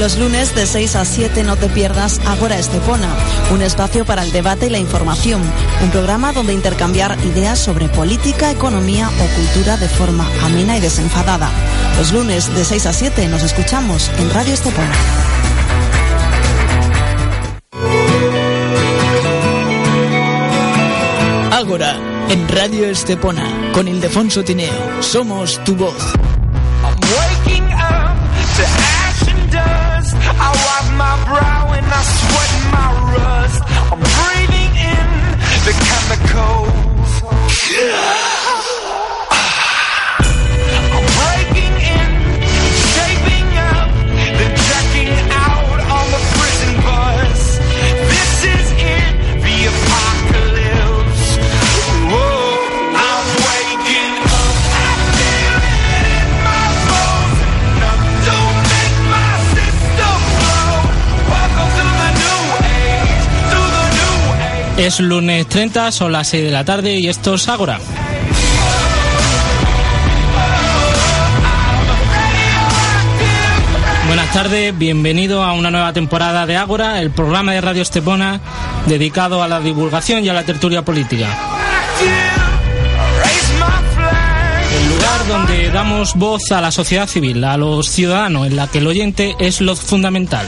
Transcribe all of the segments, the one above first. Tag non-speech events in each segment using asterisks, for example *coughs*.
Los lunes de 6 a 7 no te pierdas Agora Estepona, un espacio para el debate y la información, un programa donde intercambiar ideas sobre política, economía o cultura de forma amena y desenfadada. Los lunes de 6 a 7 nos escuchamos en Radio Estepona. Ágora, en Radio Estepona, con Ildefonso Tineo. Somos tu voz. I wipe my brow and I sweat my rust. I'm breathing in the chemicals. Es lunes 30, son las 6 de la tarde y esto es Ágora. Buenas tardes, bienvenido a una nueva temporada de Ágora, el programa de Radio Estepona dedicado a la divulgación y a la tertulia política. El lugar donde damos voz a la sociedad civil, a los ciudadanos, en la que el oyente es lo fundamental.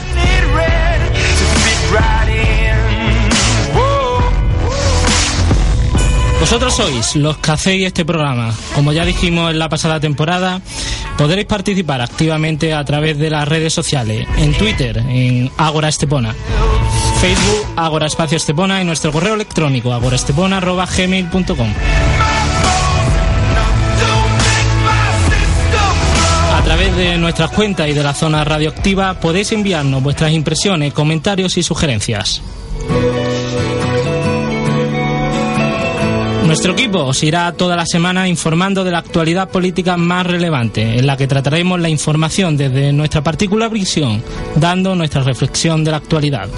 Vosotros sois los que hacéis este programa. Como ya dijimos en la pasada temporada, podréis participar activamente a través de las redes sociales, en Twitter, en Agora Estepona, Facebook, Agora Espacio Estepona y nuestro correo electrónico agoraestepona.gmail.com. A través de nuestras cuentas y de la zona radioactiva podéis enviarnos vuestras impresiones, comentarios y sugerencias. Nuestro equipo os irá toda la semana informando de la actualidad política más relevante, en la que trataremos la información desde nuestra particular visión, dando nuestra reflexión de la actualidad.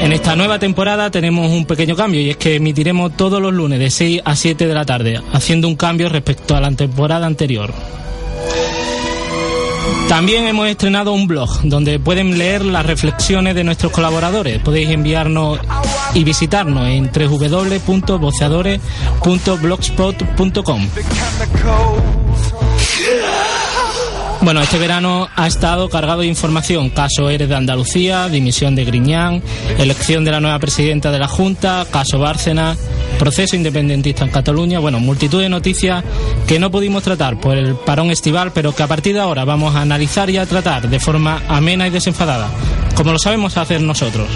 En esta nueva temporada tenemos un pequeño cambio y es que emitiremos todos los lunes de 6 a 7 de la tarde, haciendo un cambio respecto a la temporada anterior. También hemos estrenado un blog donde pueden leer las reflexiones de nuestros colaboradores. Podéis enviarnos y visitarnos en www.voceadores.blogspot.com. Bueno, este verano ha estado cargado de información. Caso Eres de Andalucía, dimisión de Griñán, elección de la nueva presidenta de la Junta, caso Bárcena, proceso independentista en Cataluña. Bueno, multitud de noticias que no pudimos tratar por el parón estival, pero que a partir de ahora vamos a analizar y a tratar de forma amena y desenfadada, como lo sabemos hacer nosotros.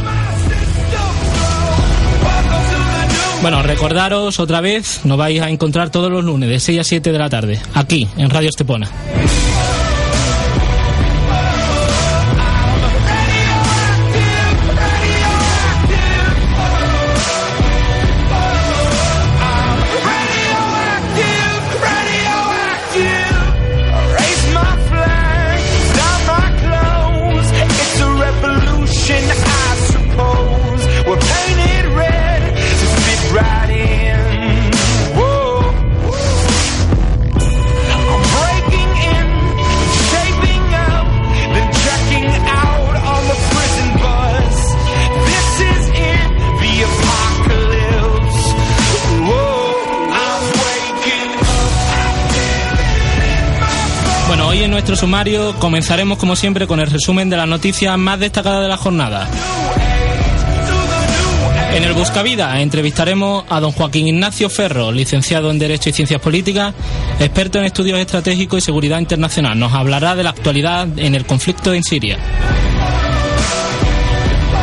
Bueno, recordaros otra vez, nos vais a encontrar todos los lunes de 6 a 7 de la tarde, aquí, en Radio Estepona. Comenzaremos como siempre con el resumen de las noticias más destacadas de la jornada. En el Buscavida entrevistaremos a don Joaquín Ignacio Ferro, licenciado en Derecho y Ciencias Políticas, experto en estudios estratégicos y seguridad internacional. Nos hablará de la actualidad en el conflicto en Siria.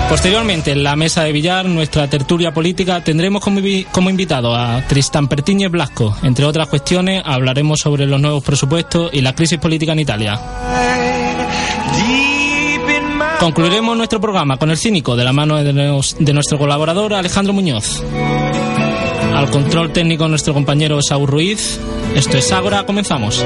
Posteriormente, en la mesa de billar, nuestra tertulia política, tendremos como, como invitado a Tristan Pertíñez Blasco. Entre otras cuestiones, hablaremos sobre los nuevos presupuestos y la crisis política en Italia. Concluiremos nuestro programa con el cínico de la mano de, de nuestro colaborador Alejandro Muñoz. Al control técnico nuestro compañero Saúl Ruiz. Esto es Ágora, comenzamos.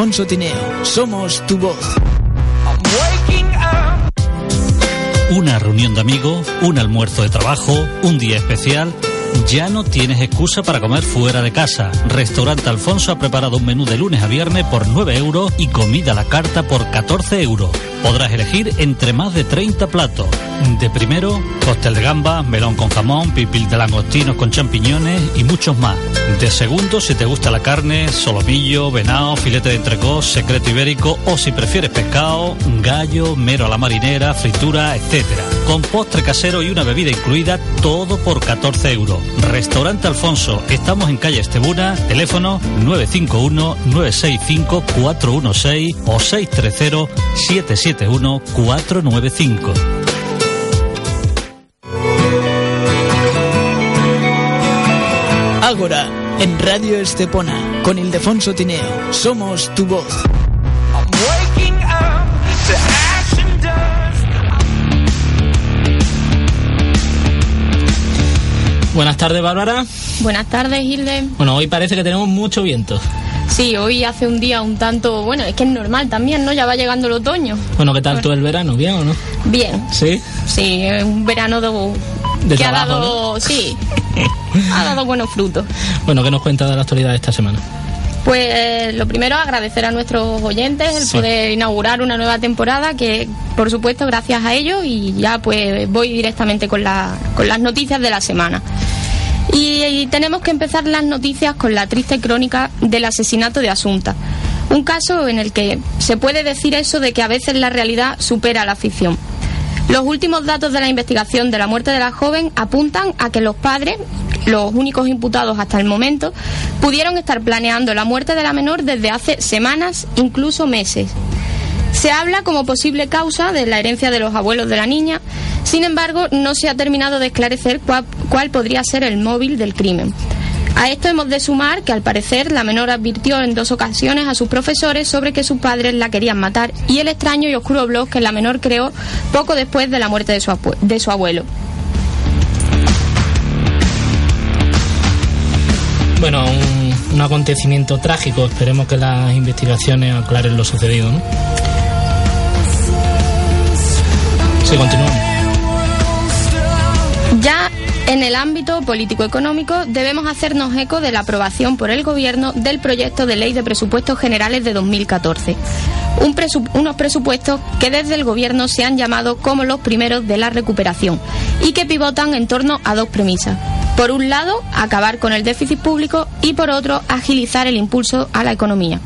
Alfonso Tineo. Somos tu voz. Una reunión de amigos, un almuerzo de trabajo, un día especial. Ya no tienes excusa para comer fuera de casa. Restaurante Alfonso ha preparado un menú de lunes a viernes por 9 euros y comida a la carta por 14 euros. Podrás elegir entre más de 30 platos de primero, costel de gamba, melón con jamón, pipil de langostinos con champiñones y muchos más. De segundo, si te gusta la carne, solomillo, venado, filete de entrecot, secreto ibérico o si prefieres pescado, gallo, mero a la marinera, fritura, etc. Con postre casero y una bebida incluida, todo por 14 euros. Restaurante Alfonso, estamos en calle Estebuna, teléfono 951-965-416 o 630-771-495. En Radio Estepona, con Ildefonso Tineo. Somos tu voz. Buenas tardes, Bárbara. Buenas tardes, Hilde. Bueno, hoy parece que tenemos mucho viento. Sí, hoy hace un día un tanto, bueno, es que es normal también, ¿no? Ya va llegando el otoño. Bueno, ¿qué tal bueno. el verano? ¿Bien o no? Bien. ¿Sí? Sí, un verano de... que ha dado, sí, *laughs* ha dado buenos frutos. Bueno, ¿qué nos cuenta de la actualidad de esta semana? Pues lo primero, agradecer a nuestros oyentes el poder inaugurar una nueva temporada que, por supuesto, gracias a ellos y ya pues voy directamente con, la, con las noticias de la semana. Y, tenemos que empezar las noticias con la triste crónica del asesinato de Asunta. Un caso en el que se puede decir eso de que a veces la realidad supera la ficción. Los últimos datos de la investigación de la muerte de la joven apuntan a que los padres, los únicos imputados hasta el momento, pudieron estar planeando la muerte de la menor desde hace semanas, incluso meses. Se habla como posible causa de la herencia de los abuelos de la niña, sin embargo, no se ha terminado de esclarecer cuál, podría ser el móvil del crimen. A esto hemos de sumar que al parecer la menor advirtió en dos ocasiones a sus profesores sobre que sus padres la querían matar y el extraño y oscuro blog que la menor creó poco después de la muerte de su, de su abuelo. Bueno, un, un acontecimiento trágico. Esperemos que las investigaciones aclaren lo sucedido, ¿no? Sí, continuamos. Ya en el ámbito político-económico debemos hacernos eco de la aprobación por el Gobierno del proyecto de ley de presupuestos generales de 2014. Un presu- unos presupuestos que desde el Gobierno se han llamado como los primeros de la recuperación y que pivotan en torno a dos premisas. Por un lado, acabar con el déficit público y por otro, agilizar el impulso a la economía.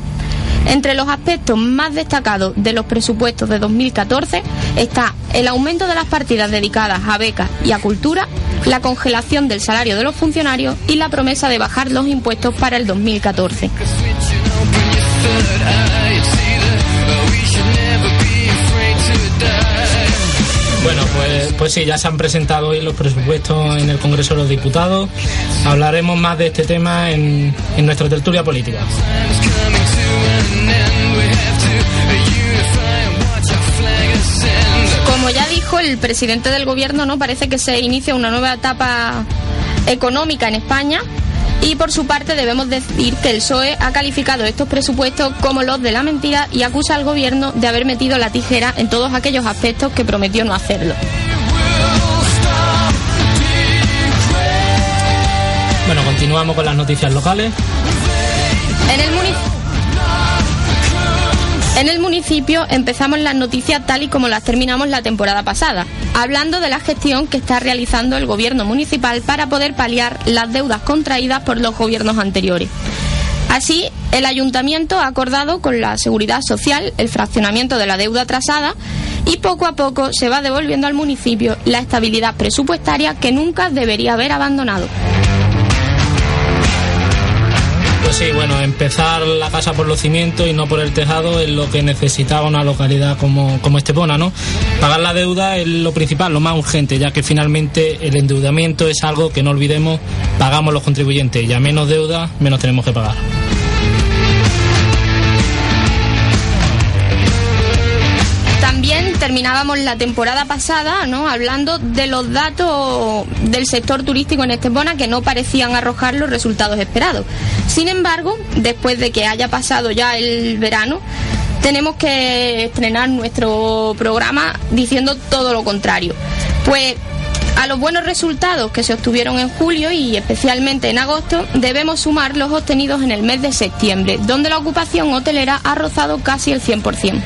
Entre los aspectos más destacados de los presupuestos de 2014 está el aumento de las partidas dedicadas a becas y a cultura, la congelación del salario de los funcionarios y la promesa de bajar los impuestos para el 2014. Bueno, pues, pues sí, ya se han presentado hoy los presupuestos en el Congreso de los Diputados. Hablaremos más de este tema en, en nuestra tertulia política. Dijo el presidente del gobierno, no parece que se inicia una nueva etapa económica en España. Y por su parte debemos decir que el PSOE ha calificado estos presupuestos como los de la mentira y acusa al gobierno de haber metido la tijera en todos aquellos aspectos que prometió no hacerlo. Bueno, continuamos con las noticias locales. En el, muni- en el municipio empezamos las noticias tal y como las terminamos la temporada pasada, hablando de la gestión que está realizando el gobierno municipal para poder paliar las deudas contraídas por los gobiernos anteriores. Así, el ayuntamiento ha acordado con la seguridad social el fraccionamiento de la deuda atrasada y poco a poco se va devolviendo al municipio la estabilidad presupuestaria que nunca debería haber abandonado. Pues sí, bueno, empezar la casa por los cimientos y no por el tejado es lo que necesitaba una localidad como, como Estepona, ¿no? Pagar la deuda es lo principal, lo más urgente, ya que finalmente el endeudamiento es algo que no olvidemos, pagamos los contribuyentes y a menos deuda, menos tenemos que pagar. Terminábamos la temporada pasada. Hablando de los datos del sector turístico en Estepona que no parecían arrojar los resultados esperados. Sin embargo, después de que haya pasado ya el verano, tenemos que estrenar nuestro programa diciendo todo lo contrario. Pues a los buenos resultados que se obtuvieron en julio y especialmente en agosto, debemos sumar los obtenidos en el mes de septiembre, donde la ocupación hotelera ha rozado casi el 100%.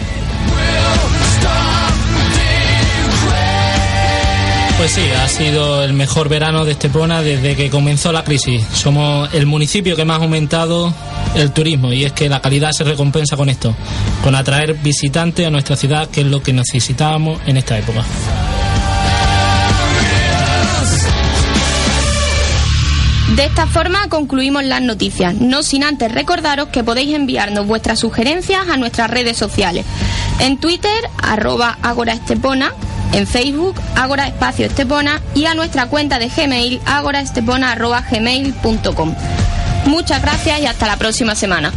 Pues sí, ha sido el mejor verano de Estepona desde que comenzó la crisis. Somos el municipio que más ha aumentado el turismo y es que la calidad se recompensa con esto, con atraer visitantes a nuestra ciudad, que es lo que necesitábamos en esta época. De esta forma concluimos las noticias, no sin antes recordaros que podéis enviarnos vuestras sugerencias a nuestras redes sociales. En Twitter, arroba Agora Estepona, en Facebook, Agora Espacio Estepona y a nuestra cuenta de Gmail, agoraestepona arroba gmail.com. Muchas gracias y hasta la próxima semana.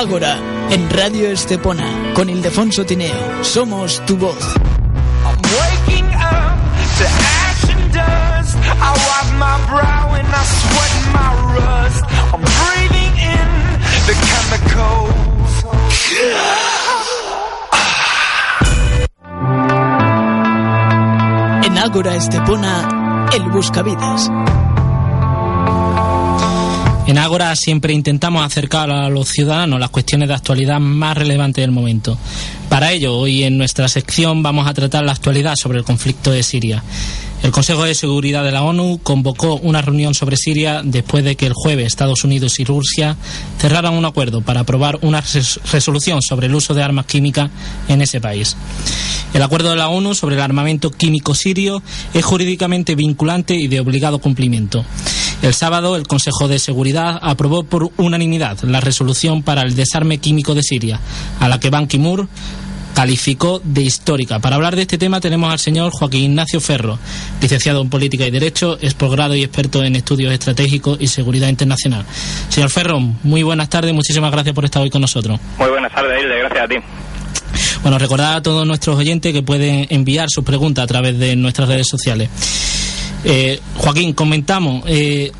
Ágora, en Radio Estepona, con Ildefonso Tineo. Somos tu voz. En Ágora Estepona, el Buscavidas. En Ágora siempre intentamos acercar a los ciudadanos las cuestiones de actualidad más relevantes del momento. Para ello, hoy en nuestra sección vamos a tratar la actualidad sobre el conflicto de Siria. El Consejo de Seguridad de la ONU convocó una reunión sobre Siria después de que el jueves Estados Unidos y Rusia cerraran un acuerdo para aprobar una res- resolución sobre el uso de armas químicas en ese país. El acuerdo de la ONU sobre el armamento químico sirio es jurídicamente vinculante y de obligado cumplimiento. El sábado, el Consejo de Seguridad aprobó por unanimidad la resolución para el desarme químico de Siria, a la que Ban Ki-moon calificó de histórica. Para hablar de este tema tenemos al señor Joaquín Ignacio Ferro, licenciado en Política y Derecho, es posgrado y experto en estudios estratégicos y seguridad internacional. Señor Ferro, muy buenas tardes, muchísimas gracias por estar hoy con nosotros. Muy buenas tardes, Hilde, gracias a ti. Bueno, recordar a todos nuestros oyentes que pueden enviar sus preguntas a través de nuestras redes sociales. Eh, Joaquín, comentamos, eh,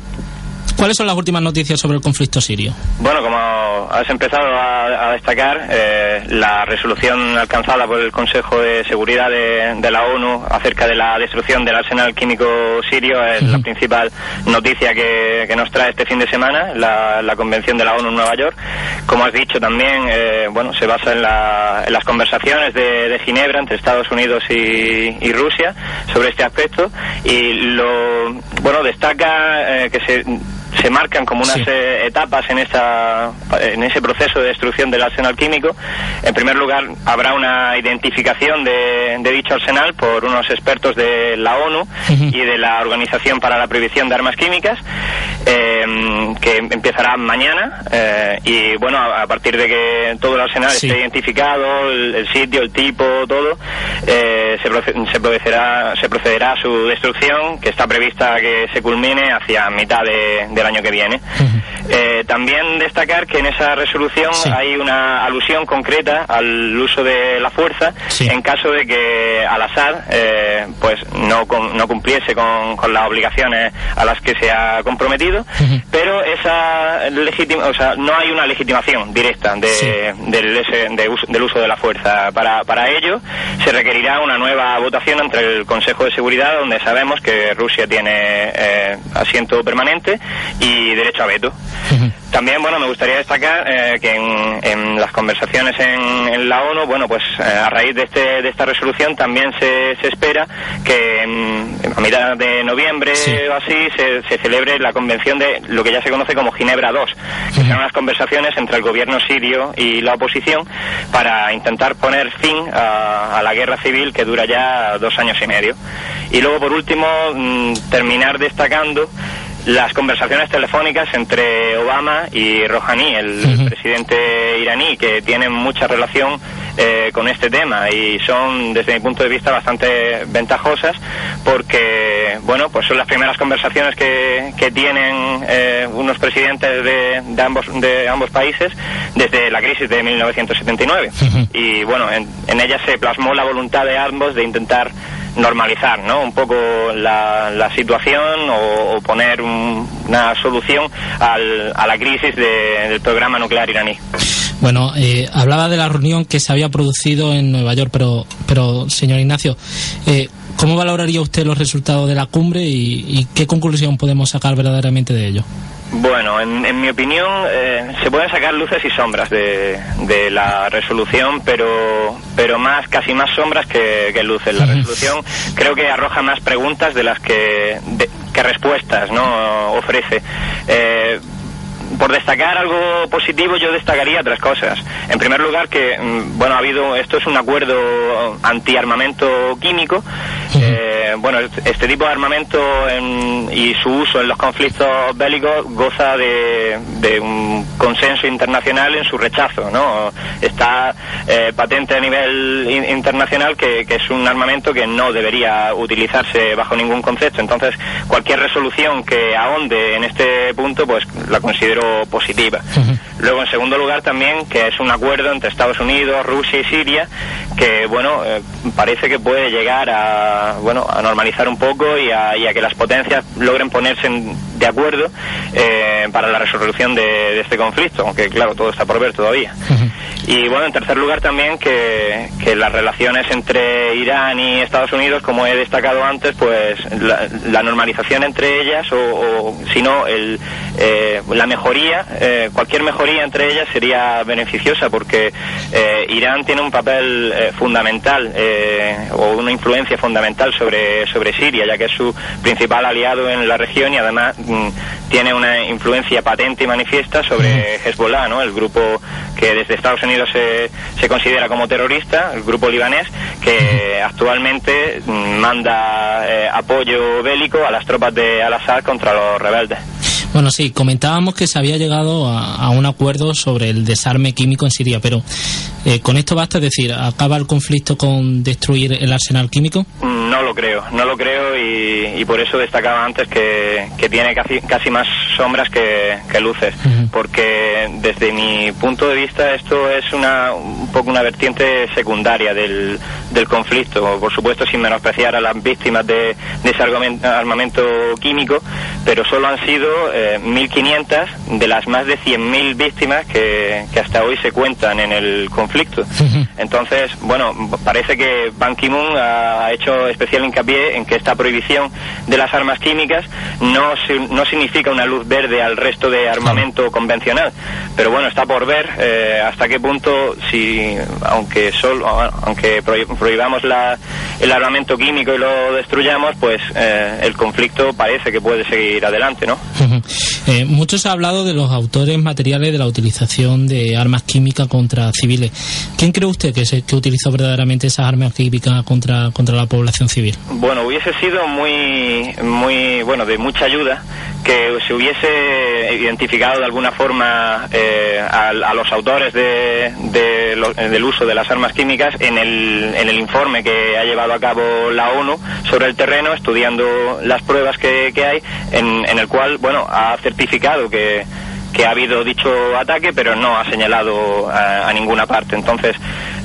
¿cuáles son las últimas noticias sobre el conflicto sirio? Bueno, como has empezado a, a destacar, eh, la resolución alcanzada por el Consejo de Seguridad de, de la ONU acerca de la destrucción del arsenal químico sirio es la principal noticia que, que nos trae este fin de semana, la, la Convención de la ONU en Nueva York. Como has dicho también, eh, bueno, se basa en, la- en las conversaciones de, de Ginebra entre Estados Unidos y, y Rusia sobre este aspecto y lo, bueno, destaca eh, que se se marcan como unas Sí. eh, etapas en esta en ese proceso de destrucción del arsenal químico. En primer lugar, habrá una identificación de, de dicho arsenal por unos expertos de la ONU y de la Organización para la Prohibición de Armas Químicas, eh, que empezará mañana. eh, y bueno, a, a partir de que todo el arsenal Sí. esté identificado, el, el sitio, el tipo, todo, eh, se, proce- se procederá, se procederá a su destrucción, que está prevista que se culmine hacia mitad de- del año que viene. Eh, también destacar que en esa resolución Sí. hay una alusión concreta al uso de la fuerza Sí. en caso de que Al-Assad eh, pues no, no cumpliese con, con las obligaciones a las que se ha comprometido, pero esa legitima, o sea, no hay una legitimación directa de, Sí. del, ese- de uso- del uso de la fuerza. Para, para ello se requerirá una nueva votación entre el Consejo de Seguridad, donde sabemos que Rusia tiene eh, asiento permanente y derecho a veto. También, bueno, me gustaría destacar eh, que en, en las conversaciones en, en la ONU, bueno, pues eh, a raíz de, este, de esta resolución también se, se espera que en- a mitad de noviembre Sí. o así se, se celebre la convención de lo que ya se conoce como Ginebra II, que son unas conversaciones entre el gobierno sirio y la oposición para intentar poner fin a, a la guerra civil que dura ya dos años y medio. Y luego, por último, mm, terminar destacando las conversaciones telefónicas entre Obama y Rouhani, el, el presidente iraní, que tienen mucha relación eh, con este tema y son, desde mi punto de vista, bastante ventajosas porque, bueno, pues son las primeras conversaciones que, que tienen eh, unos presidentes de, de ambos, de ambos países desde la crisis de 1979. Y, bueno, en, en ellas se plasmó la voluntad de ambos de intentar normalizar ¿no? un poco la, la situación o, o poner un- una solución al- a la crisis de- del programa nuclear iraní. Bueno, eh, hablaba de la reunión que se había producido en Nueva York, pero, pero señor Ignacio, eh, ¿cómo valoraría usted los resultados de la cumbre y, y qué conclusión podemos sacar verdaderamente de ello? Bueno, en, en mi opinión eh, se pueden sacar luces y sombras de, de la resolución, pero, pero más casi más sombras que, que luces. La resolución creo que arroja más preguntas de las que, de- que respuestas no ofrece. Eh, por destacar algo positivo, yo destacaría tres cosas. En primer lugar, que, mm, bueno, ha habido, esto es un acuerdo antiarmamento químico. Eh, bueno, este tipo de armamento en- y su uso en los conflictos bélicos goza de, de un consenso internacional en su rechazo, ¿no? Está eh, patente a nivel in- internacional que, que es un armamento que no debería utilizarse bajo ningún concepto. Entonces, cualquier resolución que ahonde en este punto, pues la considero positiva. Luego, en segundo lugar, también que es un acuerdo entre Estados Unidos, Rusia y Siria, que, bueno, eh, parece que puede llegar a, bueno, a normalizar un poco y a, y a que las potencias logren ponerse en- de acuerdo eh, para la resolución de, de este conflicto, aunque, claro, todo está por ver todavía. Y bueno, en tercer lugar también que, que las relaciones entre Irán y Estados Unidos, como he destacado antes, pues la, la normalización entre ellas o, o si no, el, eh, la mejoría, eh, cualquier mejoría entre ellas sería beneficiosa porque eh, Irán tiene un papel eh, fundamental eh, o una influencia fundamental sobre, sobre Siria, ya que es su principal aliado en la región y además mm, tiene una influencia patente y manifiesta sobre Hezbollah, ¿no? el grupo que desde Estados Unidos se, se considera como terrorista, el grupo libanés, que actualmente mm, manda eh, apoyo bélico a las tropas de Al-Assad contra los rebeldes. Bueno, sí, comentábamos que se había llegado a, un acuerdo sobre el desarme químico en Siria, pero eh, con esto basta es decir, ¿acaba el conflicto con destruir el arsenal químico? Mm, No lo creo, no lo creo y, y por eso destacaba antes que, que tiene casi, casi más sombras que, que luces, porque desde mi punto de vista esto es una, un poco una vertiente secundaria del, del conflicto, por supuesto sin menospreciar a las víctimas de, de ese armamento químico, pero solo han sido eh, 1.500 de las más de 100.000 víctimas que, que hasta hoy se cuentan en el conflicto. Entonces, bueno, parece que Ban Ki-moon ha hecho especial hincapié en que esta prohibición de las armas químicas no, no significa una luz verde al resto de armamento convencional. Pero bueno, está por ver eh, hasta qué punto, si aunque solo, aunque prohi- prohibamos la- el armamento químico y lo destruyamos, pues eh, el conflicto parece que puede seguir adelante, ¿no? Eh, mucho se ha hablado de los autores materiales de la utilización de armas químicas contra civiles. ¿Quién cree usted que, se, que utilizó verdaderamente esas armas químicas contra, contra la población Bueno, hubiese sido muy, muy, bueno, de mucha ayuda que se hubiese identificado de alguna forma eh, a, a los autores de, de lo- del uso de las armas químicas en el, en el informe que ha llevado a cabo la ONU sobre el terreno, estudiando las pruebas que, que hay, en, en el cual, bueno, ha certificado que que ha habido dicho ataque, pero no ha señalado a, a ninguna parte. Entonces,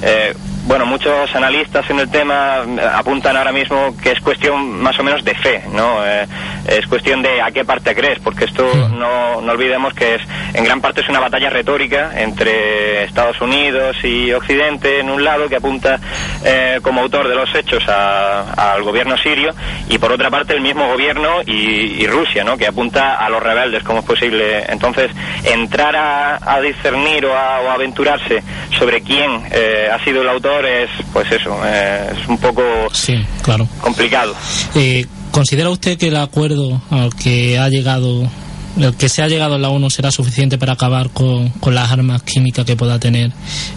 eh, bueno, muchos analistas en el tema eh, apuntan ahora mismo que es cuestión más o menos de fe, ¿no? Eh, es cuestión de a qué parte crees, porque esto no, no olvidemos que es en gran parte es una batalla retórica entre Estados Unidos y Occidente en un lado que apunta eh, como autor de los hechos a- al gobierno sirio y por otra parte el mismo gobierno y, y Rusia, ¿no? Que apunta a los rebeldes, como es posible. Entonces, entrar a, a discernir o a, o a aventurarse sobre quién eh, ha sido el autor es, pues eso, eh, es un poco Sí, claro. complicado. Eh, ¿Considera usted que el acuerdo al que ha llegado, el que se ha llegado en la ONU será suficiente para acabar con, con las armas químicas que pueda tener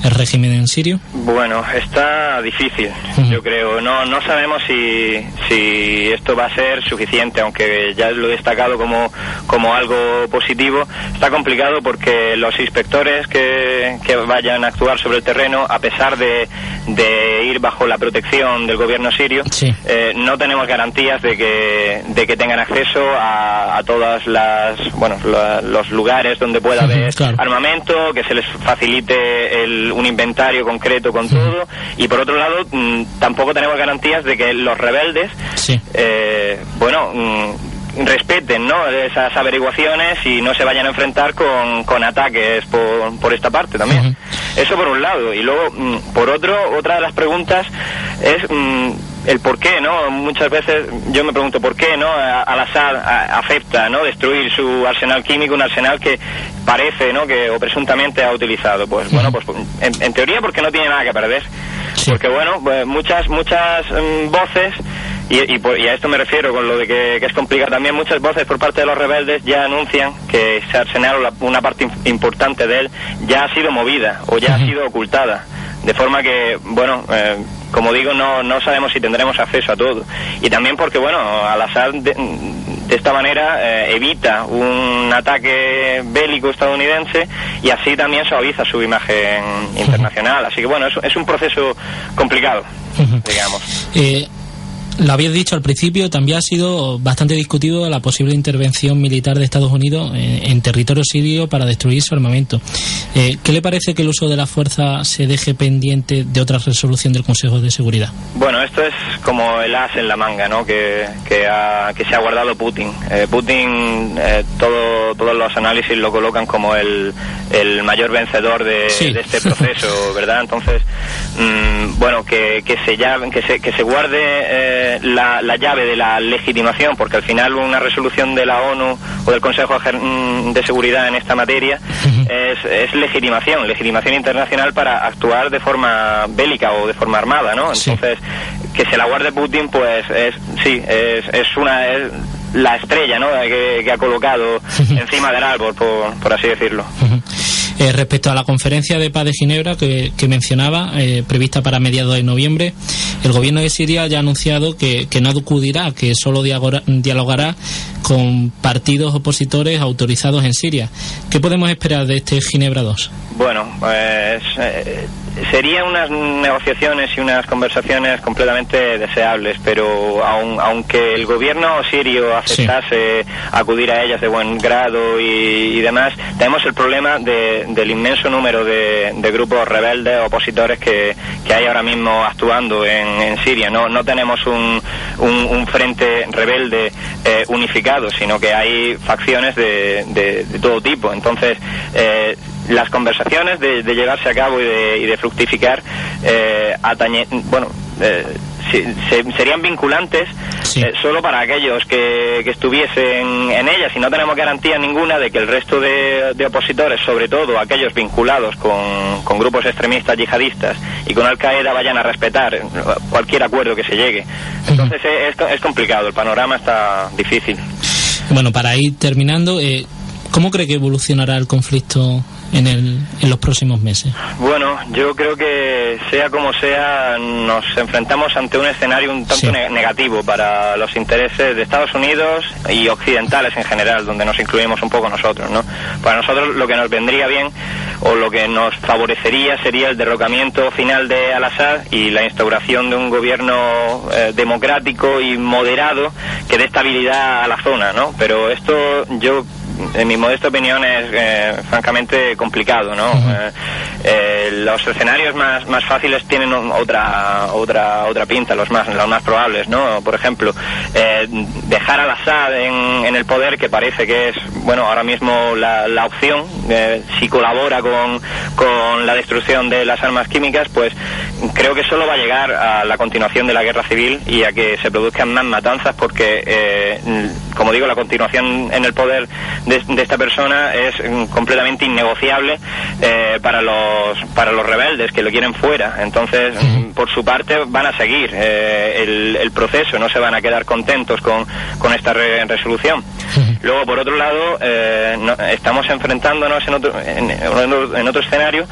el régimen en Sirio? Bueno, está difícil, yo creo. No, no sabemos si, si esto va a ser suficiente, aunque ya lo he destacado como, como algo positivo. Está complicado porque los inspectores que, que vayan a actuar sobre el terreno, a pesar de, de ir bajo la protección del gobierno sirio, eh, no tenemos garantías de que, de que tengan acceso a, a todas las, bueno, la- los lugares donde pueda haber Claro. armamento, que se les facilite el- un inventario concreto con todo. Y por otro lado, mm, tampoco tenemos garantías de que los rebeldes, eh, bueno, mm, respeten ¿no? esas averiguaciones y no se vayan a enfrentar con, con ataques por, por esta parte también. Eso por un lado. Y luego, mm, por otro, otra de las preguntas es mm, el por qué, ¿no? Muchas veces yo me pregunto por qué, ¿no? Al-Assad acepta, ¿no? Destruir su arsenal químico, un arsenal que parece, ¿no? Que o presuntamente ha utilizado. Pues bueno, pues en, en teoría porque no tiene nada que perder. Porque bueno, pues, muchas, muchas mm, voces y, y y a esto me refiero con lo de que, que es complicado también, muchas voces por parte de los rebeldes ya anuncian que ese arsenal una parte im- importante de él ya ha sido movida o ya ha sido ocultada. De forma que, bueno, eh, como digo, no, no sabemos si tendremos acceso a todo. Y también porque, bueno, Al-Assad de, de esta manera eh, evita un ataque bélico estadounidense y así también suaviza su imagen internacional. Así que, bueno, es, es un proceso complicado, digamos. Eh, lo habías dicho al principio, también ha sido bastante discutido la posible intervención militar de Estados Unidos en, en territorio sirio para destruir su armamento. Eh, ¿Qué le parece que el uso de la fuerza se deje pendiente de otra resolución del Consejo de Seguridad? Bueno, esto es como el as en la manga, ¿no? Que, que, ha- que se ha guardado Putin. Eh, Putin, eh, todo, todos los análisis lo colocan como el, el mayor vencedor de, Sí. de este proceso, ¿verdad? Entonces, mm, bueno, que, que se llave- que se, que se guarde eh, la, la llave de la legitimación, porque al final una resolución de la ONU o del Consejo Ajer- mm, de Seguridad en esta materia es, es legitimación, legitimación internacional para actuar de forma bélica o de forma armada, ¿no? Sí. Entonces, que se la guarde Putin, pues es, sí, es, es una, es la estrella, ¿no? Que, que ha colocado encima del árbol, por, por así decirlo. Eh, respecto a la conferencia de paz de Ginebra que, mencionaba, eh, prevista para mediados de noviembre, el gobierno de Siria ya ha anunciado que, que no acudirá, que solo dialogará con partidos opositores autorizados en Siria. ¿Qué podemos esperar de este Ginebra 2? Bueno, pues eh, serían unas negociaciones y unas conversaciones completamente deseables, pero aun- aunque el gobierno sirio aceptase acudir a ellas de buen grado y, y demás, tenemos el problema de- del inmenso número de, de grupos rebeldes, opositores que, que hay ahora mismo actuando en, en Siria. No, no tenemos un, un- un frente rebelde eh, unificado, sino que hay facciones de, de- de todo tipo. Entonces, eh, las conversaciones de, de llevarse a cabo y de, y de fructificar eh, atañe- bueno eh, si- se- serían vinculantes Sí. eh, solo para aquellos que, que estuviesen en ellas y no tenemos garantía ninguna de que el resto de, de opositores, sobre todo aquellos vinculados con, con grupos extremistas yihadistas y con Al Qaeda, vayan a respetar cualquier acuerdo que se llegue. Entonces eh, es, es complicado, el panorama está difícil. Bueno, para ir terminando, eh, ¿cómo cree que evolucionará el conflicto en, el, en los próximos meses? Bueno, yo creo que sea como sea, nos enfrentamos ante un escenario un tanto Sí. ne- negativo para los intereses de Estados Unidos y occidentales en general, donde nos incluimos un poco nosotros, ¿no? Para nosotros lo que nos vendría bien o lo que nos favorecería sería el derrocamiento final de Al-Assad y la instauración de un gobierno eh, democrático y moderado que dé estabilidad a la zona, ¿no? Pero esto yo en mi modesta opinión es eh, francamente complicado, ¿no? Eh, eh, los escenarios más, más fáciles tienen otra otra otra pinta, los más los más probables, ¿no? Por ejemplo, eh, dejar al Assad en, en el poder, que parece que es, bueno, ahora mismo la, la opción, eh, si colabora con, con la destrucción de las armas químicas, pues creo que solo va a llegar a la continuación de la guerra civil y a que se produzcan más matanzas porque, eh, como digo, la continuación en el poder de, de esta persona es mm, completamente innegociable eh, para los para los rebeldes que lo quieren fuera. Entonces, mm, por su parte, van a seguir eh, el, el proceso, no se van a quedar contentos con, con esta re- resolución. Luego, por otro lado, eh, no- estamos enfrentándonos en otro, en, en otro escenario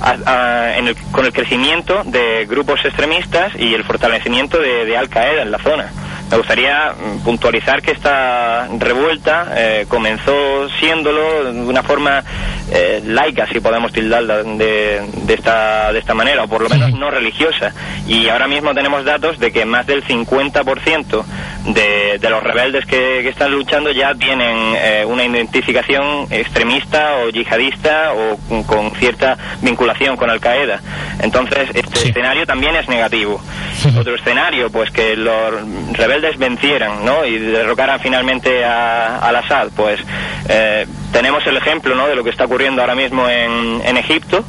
a- a- en el- con el crecimiento de grupos extremistas y el fortalecimiento de, de Al Qaeda en la zona. Me gustaría mm, puntualizar que esta revuelta eh, comenzó siéndolo de una forma eh, laica, si podemos tildarla de, de esta, de esta manera, o por lo menos no religiosa. Y ahora mismo tenemos datos de que más del 50% de, de los rebeldes que, que están luchando ya tienen eh, una identificación extremista o yihadista o con- con cierta vinculación con Al Qaeda. Entonces, este Sí. escenario también es negativo. Otro escenario, pues que los rebeldes vencieran, ¿no? Y derrocaran finalmente a, al Assad, pues eh, tenemos el ejemplo, ¿no? De lo que está ocurriendo ahora mismo en, en Egipto,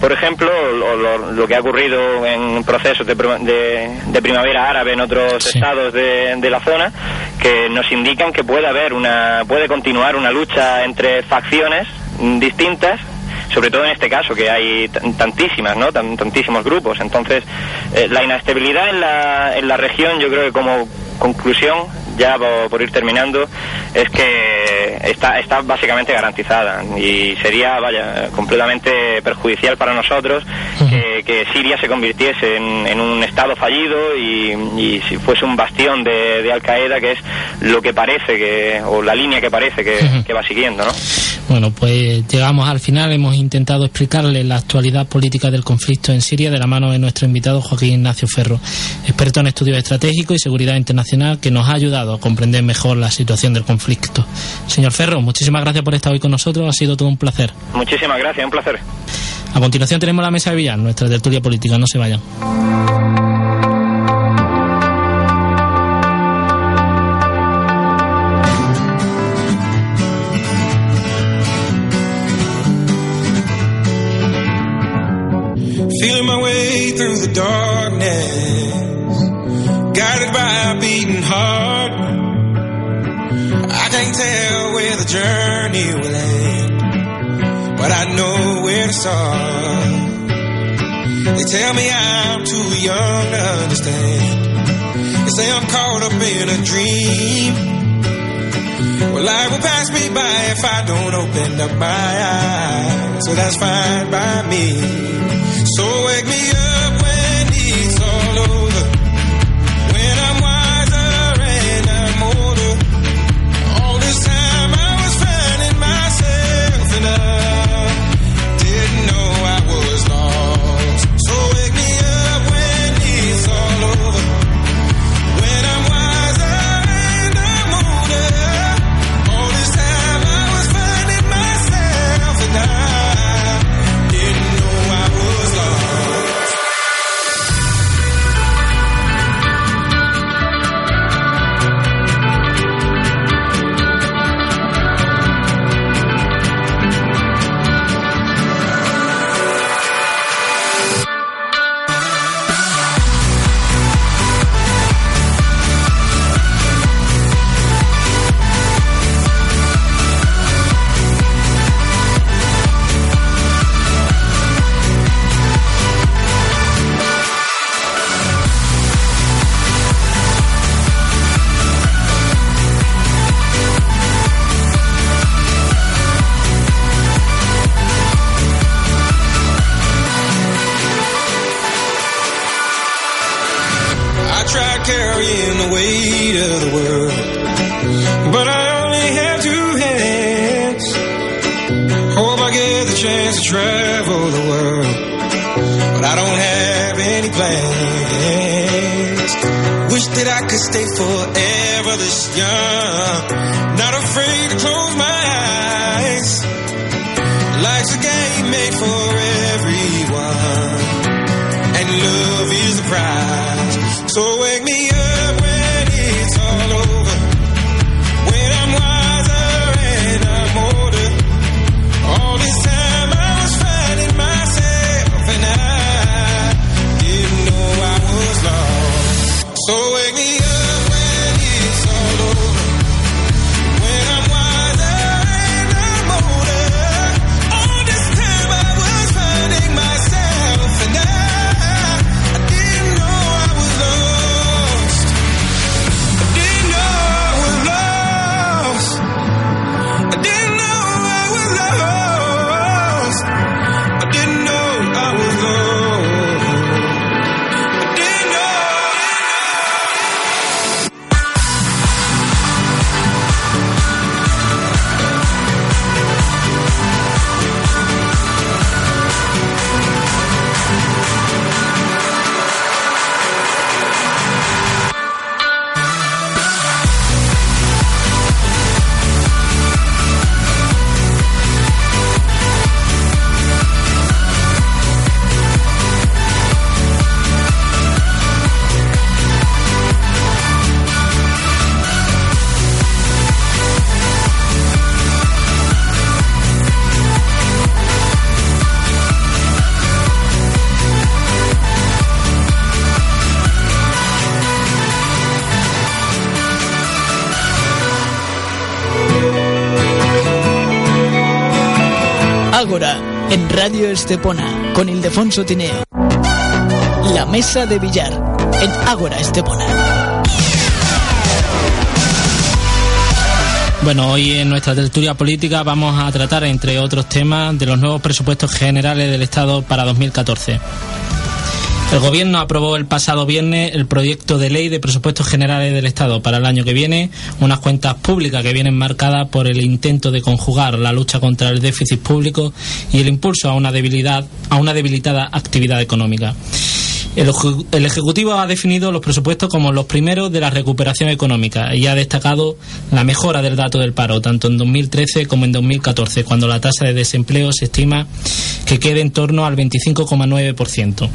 por ejemplo, o lo, lo que ha ocurrido en procesos de, de- de primavera árabe en otros Sí. estados de, de la zona, que nos indican que puede haber una, puede continuar una lucha entre facciones distintas sobre todo en este caso que hay tantísimas, ¿no? Tan- tantísimos grupos. Entonces, eh, la inestabilidad en la, en la región, yo creo que como conclusión, ya por, por ir terminando, es que está, está básicamente garantizada y sería, vaya, completamente perjudicial para nosotros que, que Siria se convirtiese en, en un estado fallido y, y si fuese un bastión de, de Al Qaeda, que es lo que parece que, o la línea que parece que, que va siguiendo, ¿no? Bueno, pues llegamos al final. Hemos intentado explicarle la actualidad política del conflicto en Siria de la mano de nuestro invitado Joaquín Ignacio Ferro, experto en estudios estratégicos y seguridad internacional, que nos ha ayudado a comprender mejor la situación del conflicto. Señor Ferro, muchísimas gracias por estar hoy con nosotros. Ha sido todo un placer. Muchísimas gracias, un placer. A continuación tenemos la mesa de billar, nuestra tertulia política. No se vayan. Feeling my way through the darkness, journey will end, but I know where to start. They tell me I'm too young to understand. They say I'm caught up in a dream. Well, life will pass me by if I don't open up my eyes. So that's fine by me. So wake en Radio Estepona, con Ildefonso Tineo. La mesa de billar, en Ágora Estepona. Bueno, hoy en nuestra tertulia política vamos a tratar, entre otros temas, de los nuevos presupuestos generales del Estado para 2014. El Gobierno aprobó el pasado viernes el proyecto de ley de presupuestos generales del Estado para el año que viene, unas cuentas públicas que vienen marcadas por el intento de conjugar la lucha contra el déficit público y el impulso a una debilidad, a una debilitada actividad económica. El, Ejecutivo ha definido los presupuestos como los primeros de la recuperación económica y ha destacado la mejora del dato del paro, tanto en 2013 como en 2014, cuando la tasa de desempleo se estima que quede en torno al 25,9%.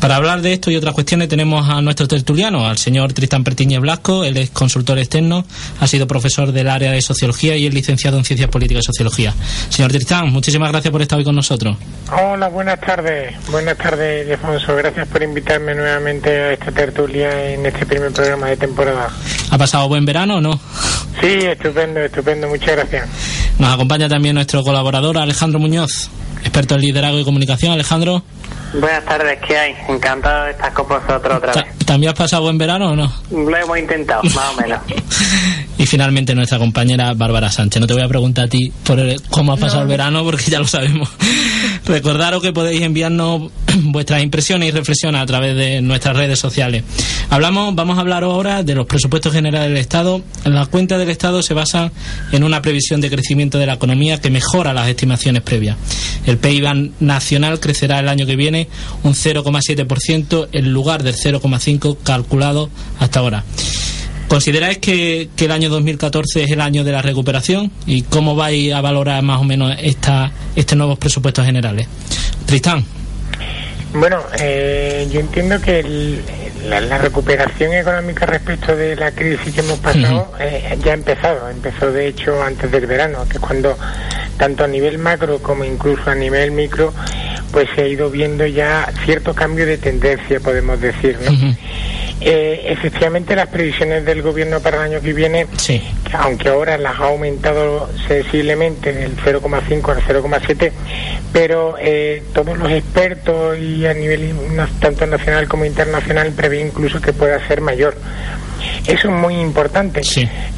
Para hablar de esto y otras cuestiones tenemos a nuestro tertuliano, al señor Tristán Pertiñez Blasco, él es consultor externo, ha sido profesor del área de Sociología y es licenciado en Ciencias Políticas y Sociología. Señor Tristán, muchísimas gracias por estar hoy con nosotros. Hola, buenas tardes. Buenas tardes, Alfonso. Gracias por invitarme nuevamente a esta tertulia en este primer programa de temporada. ¿Ha pasado buen verano o no? Sí, estupendo, estupendo. Muchas gracias. Nos acompaña también nuestro colaborador Alejandro Muñoz, experto en liderazgo y comunicación. Alejandro, Buenas tardes, ¿qué hay? Encantado de estar con vosotros otra ¿ta- vez. ¿también has pasado buen verano o no? Lo hemos intentado, *laughs* más o menos. Y finalmente nuestra compañera Bárbara Sánchez. No te voy a preguntar a ti por el- cómo ha pasado el verano porque ya lo sabemos. Recordaros que podéis enviarnos *clears throat* vuestras impresiones y reflexiones a través de nuestras redes sociales. Hablamos, vamos a hablar ahora de los presupuestos generales del Estado. Las cuentas del Estado se basan en una previsión de crecimiento de la economía que mejora las estimaciones previas. El PIB nacional crecerá el año que viene un 0,7% en lugar del 0,5% calculado hasta ahora. ¿Consideráis que, que el año 2014 es el año de la recuperación? ¿Y cómo vais a valorar más o menos esta, estos nuevos presupuestos generales? Tristán. Bueno, eh, yo entiendo que el- la, la recuperación económica respecto de la crisis que hemos pasado eh, ya ha empezado. Empezó, de hecho, antes del verano, que es cuando, tanto a nivel macro como incluso a nivel micro, pues se ha ido viendo ya cierto cambio de tendencia, podemos decir, ¿no? Eh, efectivamente, las previsiones del gobierno para el año que viene, Sí. que aunque ahora las ha aumentado sensiblemente del 0,5 al 0,7, pero eh, todos los expertos y a nivel tanto nacional como internacional prevén incluso que pueda ser mayor. Eso es muy importante.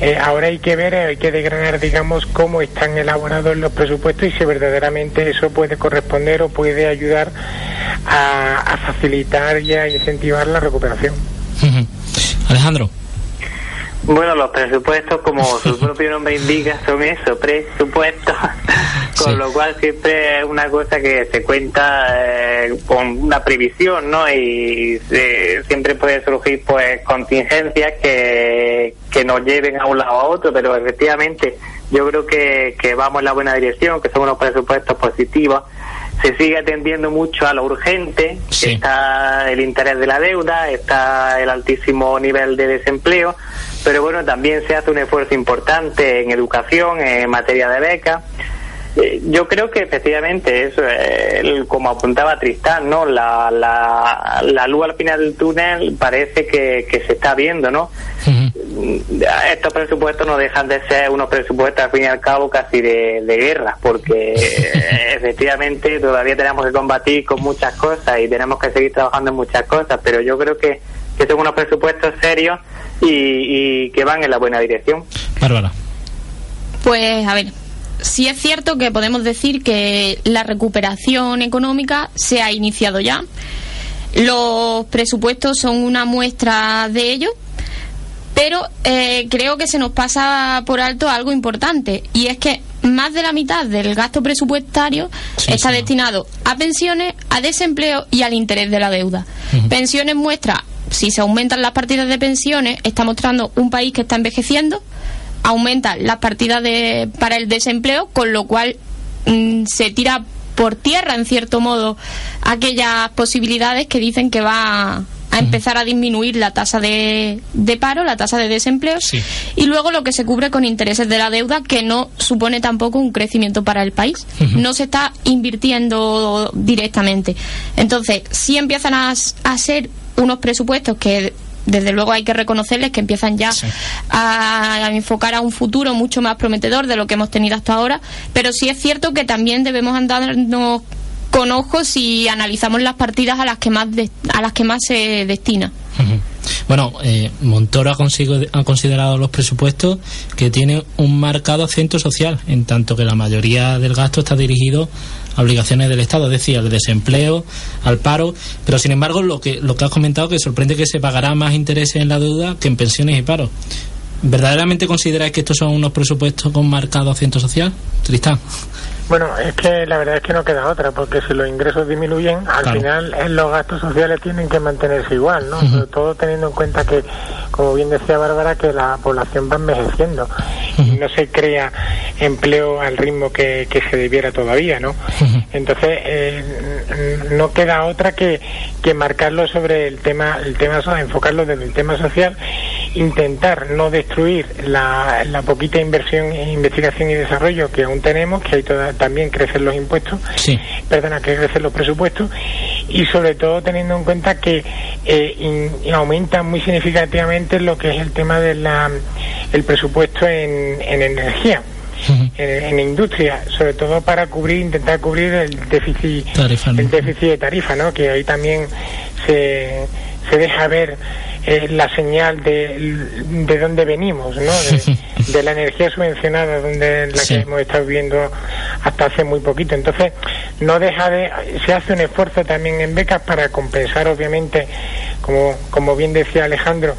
Eh, ahora hay que ver, hay que desgranar, digamos, cómo están elaborados los presupuestos y si verdaderamente eso puede corresponder o puede ayudar a, a facilitar y a incentivar la recuperación. Alejandro. Bueno, los presupuestos, como *laughs* su propio nombre indica, son eso, presupuestos. *laughs* Con lo cual siempre es una cosa que se cuenta eh, con una previsión, ¿no? Y eh, siempre puede surgir pues contingencias que, que nos lleven a un lado a otro, pero efectivamente yo creo que, que vamos en la buena dirección, que son unos presupuestos positivos. Se sigue atendiendo mucho a lo urgente, está el interés de la deuda, está el altísimo nivel de desempleo, pero bueno, también se hace un esfuerzo importante en educación, en materia de becas. Eh, Yo creo que efectivamente eso, eh, el- como apuntaba Tristán, ¿no? La, la, la luz al final del túnel parece que, que se está viendo, ¿no? Estos presupuestos no dejan de ser unos presupuestos al fin y al cabo casi de, de guerra, porque *laughs* efectivamente todavía tenemos que combatir con muchas cosas y tenemos que seguir trabajando en muchas cosas, pero yo creo que, que son unos presupuestos serios y, y que van en la buena dirección. Bárbara. Pues a ver, sí es cierto que podemos decir que la recuperación económica se ha iniciado ya. Los presupuestos son una muestra de ello, pero eh, creo que se nos pasa por alto algo importante y es que más de la mitad del gasto presupuestario está destinado a pensiones, a desempleo y al interés de la deuda. Pensiones muestra, si se aumentan las partidas de pensiones, está mostrando un país que está envejeciendo, aumentan las partidas de, para el desempleo, con lo cual mm, se tira por tierra, en cierto modo, aquellas posibilidades que dicen que va a, empezar a disminuir la tasa de, de paro, la tasa de desempleo, y luego lo que se cubre con intereses de la deuda, que no supone tampoco un crecimiento para el país. No se está invirtiendo directamente. Entonces, sí empiezan a, a ser unos presupuestos que desde luego hay que reconocerles que empiezan ya a, a enfocar a un futuro mucho más prometedor de lo que hemos tenido hasta ahora, pero sí es cierto que también debemos andarnos con ojos si analizamos las partidas a las que más de- a las que más se destina. Bueno, eh, Montoro ha, consigo- considerado los presupuestos que tienen un marcado acento social, en tanto que la mayoría del gasto está dirigido a obligaciones del Estado, es decir, al desempleo, al paro, pero sin embargo lo que lo que has comentado que sorprende que se pagará más intereses en la deuda que en pensiones y paro. ¿Verdaderamente consideráis que estos son unos presupuestos con marcado acento social? Tristán. Bueno, es que la verdad es que no queda otra, porque si los ingresos disminuyen, al Claro. final eh, los gastos sociales tienen que mantenerse igual, ¿no? Sobre todo teniendo en cuenta que, como bien decía Bárbara, que la población va envejeciendo no se crea empleo al ritmo que, que se debiera todavía, ¿no? Entonces, eh, no queda otra que, que marcarlo sobre el tema, el tema enfocarlo desde el tema social, intentar no destruir la, la poquita inversión en investigación y desarrollo que aún tenemos, que ahí toda- también crecen los impuestos, Sí. perdona, que crecen los presupuestos, y sobre todo teniendo en cuenta que eh, in- aumenta muy significativamente lo que es el tema del el presupuesto en, en energía. En, en industria, sobre todo para cubrir, intentar cubrir el déficit, Tarifa, ¿no? el déficit de tarifa, ¿no? Que ahí también se, se deja ver eh, la señal de, de dónde venimos, ¿no? De, *laughs* de la energía subvencionada, donde la Sí. que hemos estado viendo hasta hace muy poquito. Entonces, no deja de, se hace un esfuerzo también en becas para compensar, obviamente, como, como bien decía Alejandro,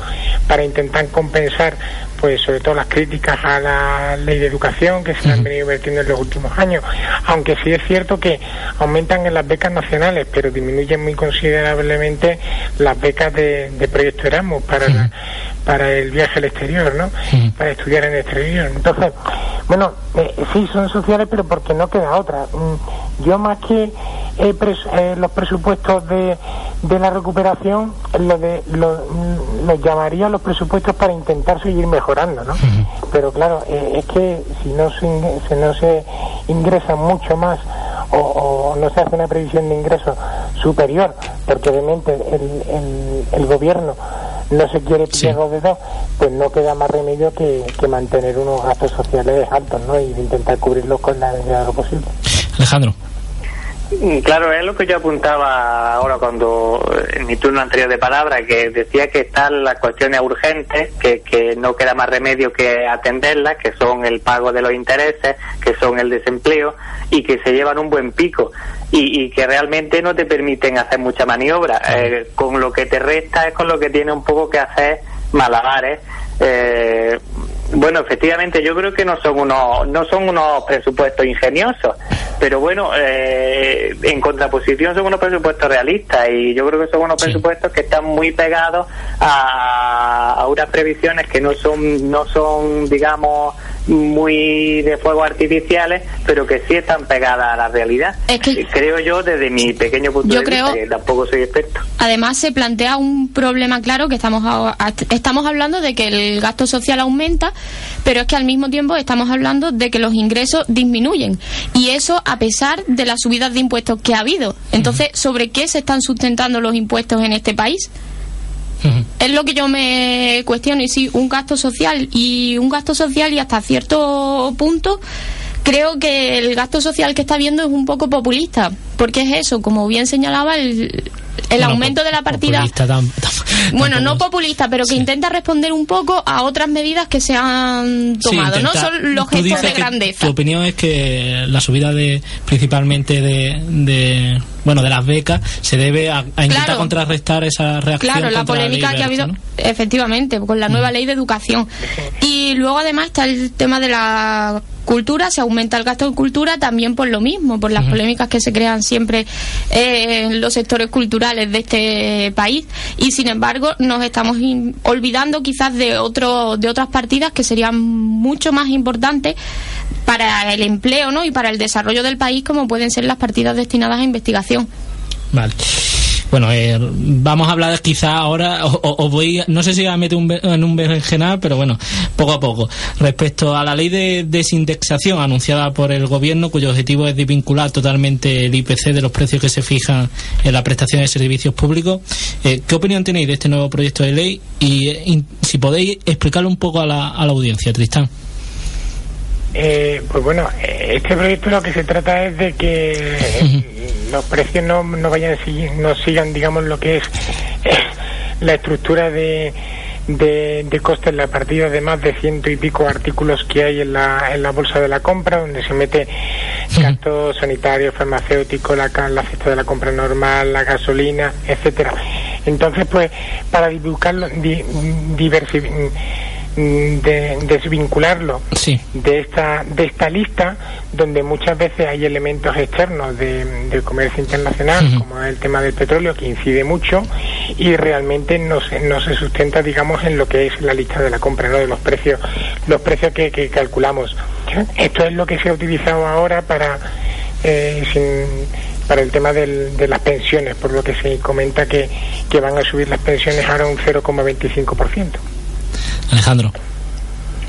para intentar compensar, pues sobre todo las críticas a la ley de educación que se han venido vertiendo en los últimos años, aunque sí es cierto que aumentan en las becas nacionales, pero disminuyen muy considerablemente las becas de, de proyecto Erasmus para la- para el viaje al exterior, ¿no? Para estudiar en el exterior. Entonces, bueno, eh, sí son sociales, pero porque no queda otra. Mm, Yo más que eh, pres- eh, los presupuestos de, de la recuperación, lo de, lo, mm, los llamaría los presupuestos para intentar seguir mejorando, ¿no? Pero claro, eh, es que si no se, si no se ingresa mucho más o, o no se hace una previsión de ingreso superior, porque obviamente el, el, el gobierno no se quiere pillar los dedos, pues no queda más remedio que, que mantener unos gastos sociales altos, ¿no? Y intentar cubrirlos con la medida de lo posible. Alejandro. Mm, Claro, es lo que yo apuntaba ahora cuando en mi turno anterior de palabra, que decía que están las cuestiones urgentes, que, que no queda más remedio que atenderlas, que son el pago de los intereses, que son el desempleo y que se llevan un buen pico y, y que realmente no te permiten hacer mucha maniobra. Eh, con lo que te resta es con lo que tiene un poco que hacer malabares. Eh, bueno, efectivamente, yo creo que no son unos no son unos presupuestos ingeniosos, pero bueno, eh, en contraposición son unos presupuestos realistas y yo creo que son unos presupuestos que están muy pegados a, a unas previsiones que no son no son digamos muy de fuegos artificiales, pero que sí están pegadas a la realidad. Creo yo desde mi pequeño punto Yo de vista, que tampoco soy experto. Además se plantea un problema claro que estamos a- estamos hablando de que el gasto social aumenta, pero es que al mismo tiempo estamos hablando de que los ingresos disminuyen y eso a pesar de las subidas de impuestos que ha habido. Entonces, ¿sobre qué se están sustentando los impuestos en este país? Es lo que yo me cuestiono y sí, un gasto social y un gasto social y hasta cierto punto creo que el gasto social que está viendo es un poco populista, porque es eso, como bien señalaba el, el Bueno, aumento de la partida populista tam- tam- *laughs* bueno, no populista, pero que intenta responder un poco a otras medidas que se han Sí, tomado, no son los gestos de grandeza. Tu opinión es que la subida de principalmente de, de bueno de las becas se debe a, a intentar Claro. contrarrestar esa reacción Claro, la polémica que ha habido, ¿no? efectivamente, con la nueva ley de educación. Y luego además está el tema de la cultura, se aumenta el gasto en cultura también por lo mismo, por las polémicas que se crean siempre eh, en los sectores culturales de este país. Y sin embargo, nos estamos olvidando quizás de, otro, de otras partidas que serían mucho más importantes para el empleo ¿no? y para el desarrollo del país, como pueden ser las partidas destinadas a investigación. Vale. Bueno, eh, vamos a hablar quizá ahora, os voy, no sé si a meter un, en un berenjenal, pero bueno, poco a poco. Respecto a la ley de desindexación anunciada por el gobierno, cuyo objetivo es desvincular totalmente el IPC de los precios que se fijan en la prestación de servicios públicos, eh, ¿qué opinión tenéis de este nuevo proyecto de ley? Y eh, si podéis explicarlo un poco a la, a la audiencia, Tristán. Eh, pues bueno, eh, este proyecto lo que se trata es de que *laughs* los precios no, no vayan no sigan, digamos, lo que es eh, la estructura de, de, de costes, la partida de más de ciento y pico artículos que hay en la, en la bolsa de la compra, donde se mete gastos sanitarios, farmacéuticos, la, la cesta de la compra normal, la gasolina, etcétera. Entonces, pues, para divulgarlo, di- diversi- de- desvincularlo Sí. de esta de esta lista donde muchas veces hay elementos externos de, del comercio internacional Ujú. como es el tema del petróleo que incide mucho y realmente no se, no se sustenta digamos en lo que es la lista de la compra ¿no? de los precios los precios que, que calculamos esto es lo que se ha utilizado ahora para eh, sin- para el tema del- de las pensiones por lo que se comenta que, que van a subir las pensiones ahora un 0,25% Alejandro.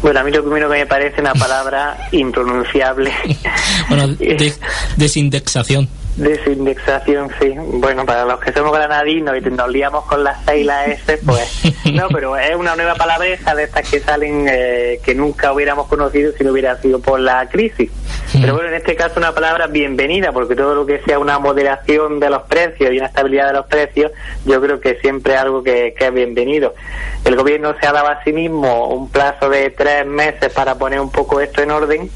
Bueno, a mí lo primero que me parece una palabra impronunciable. *laughs* Bueno, de- *laughs* desindexación. Desindexación, sí. Bueno, para los que somos granadinos y nos liamos con las C y las S, pues *laughs* no, pero es una nueva palabreja de estas que salen eh, que nunca hubiéramos conocido si no hubiera sido por la crisis. Pero bueno, en este caso una palabra bienvenida, porque todo lo que sea una moderación de los precios y una estabilidad de los precios, yo creo que siempre es algo que, que es bienvenido. El gobierno se ha dado a sí mismo un plazo de tres meses para poner un poco esto en orden.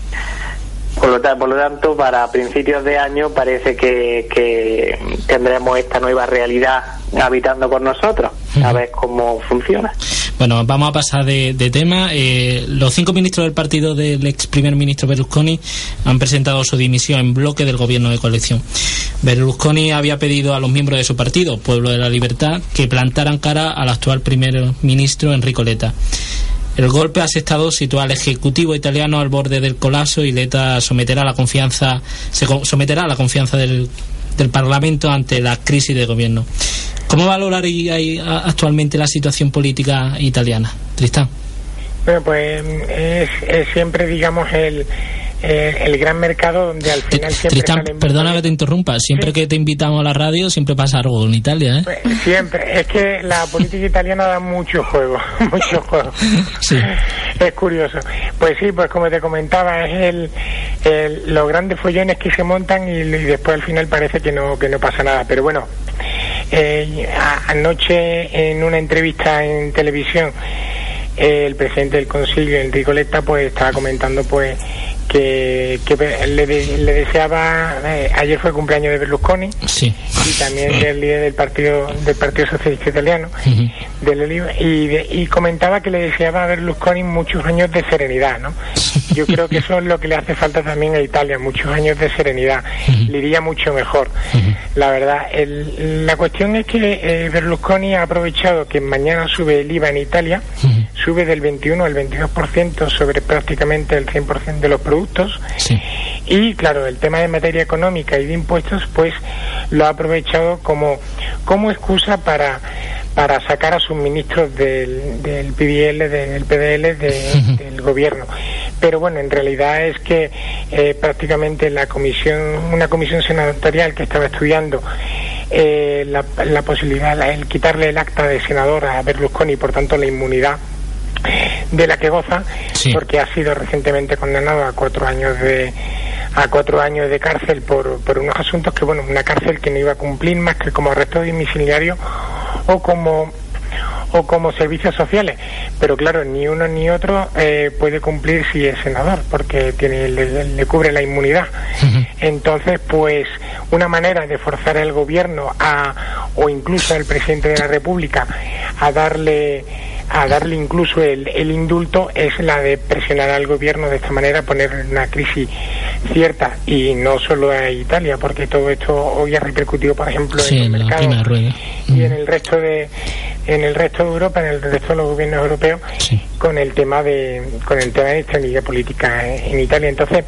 Por lo, ta- por lo tanto, para principios de año parece que, que tendremos esta nueva realidad habitando con nosotros, a ver cómo funciona. Bueno, vamos a pasar de, de tema. Eh, los cinco ministros del partido del ex primer ministro Berlusconi han presentado su dimisión en bloque del gobierno de coalición. Berlusconi había pedido a los miembros de su partido, Pueblo de la Libertad, que plantaran cara al actual primer ministro Enrico Letta. El golpe asestado sitúa al ejecutivo italiano al borde del colapso y Letta someterá la confianza, se someterá a la confianza del, del Parlamento ante la crisis de gobierno. ¿Cómo valoraría actualmente la situación política italiana, Tristán? Bueno, pues es, es siempre, digamos, el, eh, el gran mercado donde al final siempre Tristán, salen... perdona que te interrumpa. Siempre que te invitamos a la radio, siempre pasa algo en Italia, ¿eh? Pues, Siempre, es que la política italiana da mucho juego, *laughs* mucho juego. Sí. Es curioso. Pues sí, pues como te comentaba, es el, el- los grandes follones que se montan y, y después al final parece que no, que no pasa nada. Pero bueno, eh, anoche en una entrevista en televisión, eh, el presidente del Concilio, Enrico Letta, pues estaba comentando pues que, que le, de- le deseaba, eh, ayer fue el cumpleaños de Berlusconi, Sí. y también del líder del partido del Partido Socialista Italiano del y, de- y comentaba que le deseaba a Berlusconi muchos años de serenidad ¿no? yo creo que eso es lo que le hace falta también a Italia muchos años de serenidad. Le iría mucho mejor. La verdad el- la cuestión es que eh, Berlusconi ha aprovechado que mañana sube el IVA en Italia sube del 21 al 22% sobre prácticamente el 100% de los productos Sí. y claro, el tema de materia económica y de impuestos, pues lo ha aprovechado como, como excusa para, para sacar a sus ministros del, del PDL, del PDL, de- *laughs* del gobierno. Pero bueno, en realidad es que eh, prácticamente la comisión, una comisión senatorial que estaba estudiando eh, la, la posibilidad, el quitarle el acta de senador a Berlusconi y por tanto la inmunidad de la que goza Sí. porque ha sido recientemente condenado a cuatro años de a cuatro años de cárcel por, por unos asuntos que bueno una cárcel que no iba a cumplir más que como arresto domiciliario o como o como servicios sociales. Pero claro ni uno ni otro eh, puede cumplir si es senador porque tiene le, le cubre la inmunidad. Entonces pues una manera de forzar al gobierno a o incluso al presidente de la república a darle a darle incluso el, el indulto es la de presionar al gobierno de esta manera, poner una crisis cierta. Y no solo a Italia, porque todo esto hoy ha repercutido, por ejemplo, Sí, en el mercado y en el resto de en el resto de Europa, en el resto de los gobiernos europeos, Sí. con el tema de con el tema de estabilidad política en, en Italia. Entonces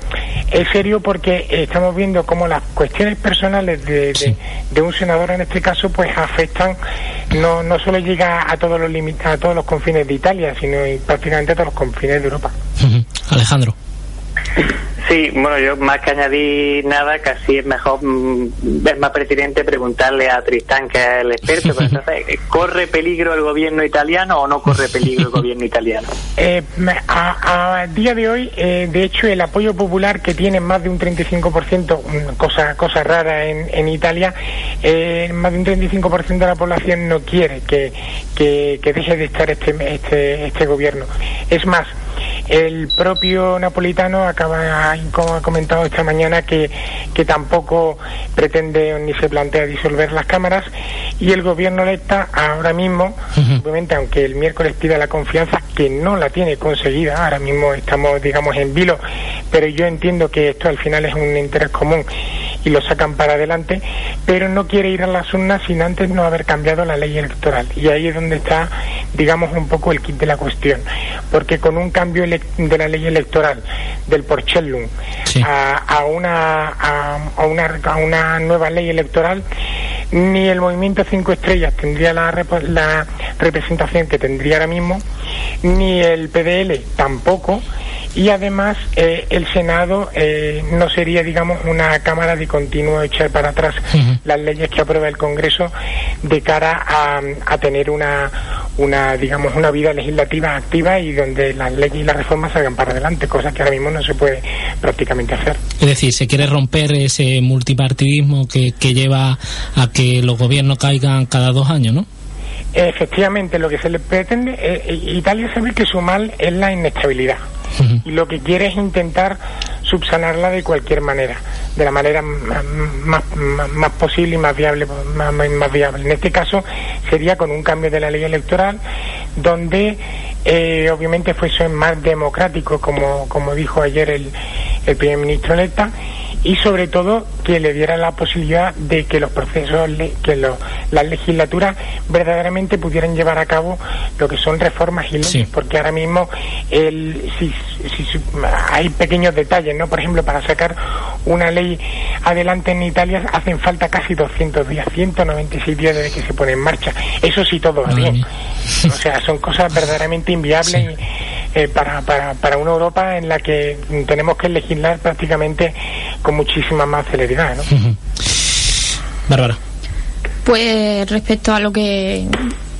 es serio porque estamos viendo cómo las cuestiones personales de, de- Sí. de un senador en este caso pues afectan no no solo llega a todos los limit- a todos los confines de Italia, sino y prácticamente a todos los confines de Europa. Alejandro. *coughs* Sí, bueno, yo más que añadir nada, casi es mejor, mm, es más pertinente preguntarle a Tristán, que es el experto. pero entonces, ¿Corre peligro el gobierno italiano o no corre peligro el gobierno italiano? *laughs* Eh, a, a día de hoy, eh, de hecho, el apoyo popular que tiene más de un 35%, mm, cosa, cosa rara en, en Italia, eh, más de un 35% de la población no quiere que, que, que deje de estar este, este, este gobierno. Es más, el propio napolitano acaba, como ha comentado esta mañana, que, que tampoco pretende ni se plantea disolver las cámaras y el gobierno electa ahora mismo, obviamente, aunque el miércoles pida la confianza, que no la tiene conseguida, ahora mismo estamos, digamos, en vilo, pero yo entiendo que esto al final es un interés común y lo sacan para adelante, pero no quiere ir a las urnas sin antes no haber cambiado la ley electoral. Y ahí es donde está, digamos, un poco el kit de la cuestión. Porque con un cambio de la ley electoral del Porcellum a, a una, a, a una, a una nueva ley electoral, ni el movimiento Cinco Estrellas tendría la, rep- la representación que tendría ahora mismo, ni el PDL tampoco, y además eh, el Senado eh, no sería, digamos, una cámara de continuo echar para atrás las leyes que aprueba el Congreso de cara a, a tener una, una, digamos, una vida legislativa activa y donde las leyes y las reformas salgan para adelante, cosa que ahora mismo no se puede prácticamente hacer. Es decir, se quiere romper ese multipartidismo que, que lleva a que los gobiernos caigan cada dos años, ¿no? Efectivamente, lo que se le pretende, eh, eh, Italia sabe que su mal es la inestabilidad y lo que quiere es intentar subsanarla de cualquier manera, de la manera más, más, posible y más viable, más- más viable. En este caso sería con un cambio de la ley electoral donde eh, obviamente fuese más democrático, como, como dijo ayer el, el primer ministro electa, y sobre todo que le diera la posibilidad de que los procesos, que lo- las legislaturas verdaderamente pudieran llevar a cabo lo que son reformas y leyes, porque ahora mismo el, si, si- hay pequeños detalles, ¿no? Por ejemplo, para sacar una ley adelante en Italia hacen falta casi 200 días, 196 días desde que se pone en marcha. Eso sí todo va bien. O sea, son cosas verdaderamente inviables *laughs* eh, para, para, para una Europa en la que tenemos que legislar prácticamente con muchísima más celeridad, ¿no? Bárbara. Pues respecto a lo que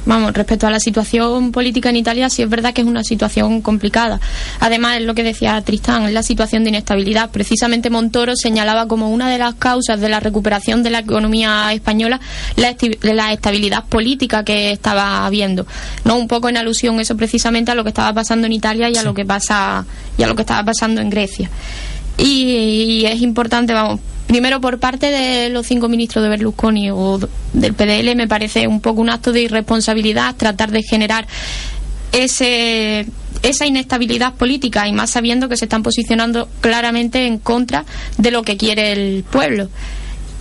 vamos, respecto a la situación política en Italia, sí es verdad que es una situación complicada. Además, es lo que decía Tristán, es la situación de inestabilidad. Precisamente Montoro señalaba como una de las causas de la recuperación de la economía española la, la estabilidad política que estaba habiendo. No un poco en alusión eso precisamente a lo que estaba pasando en Italia y a lo que pasa y a lo que estaba pasando en Grecia. Y, y es importante, vamos, primero por parte de los cinco ministros de Berlusconi o del PDL me parece un poco un acto de irresponsabilidad tratar de generar ese esa inestabilidad política y más sabiendo que se están posicionando claramente en contra de lo que quiere el pueblo.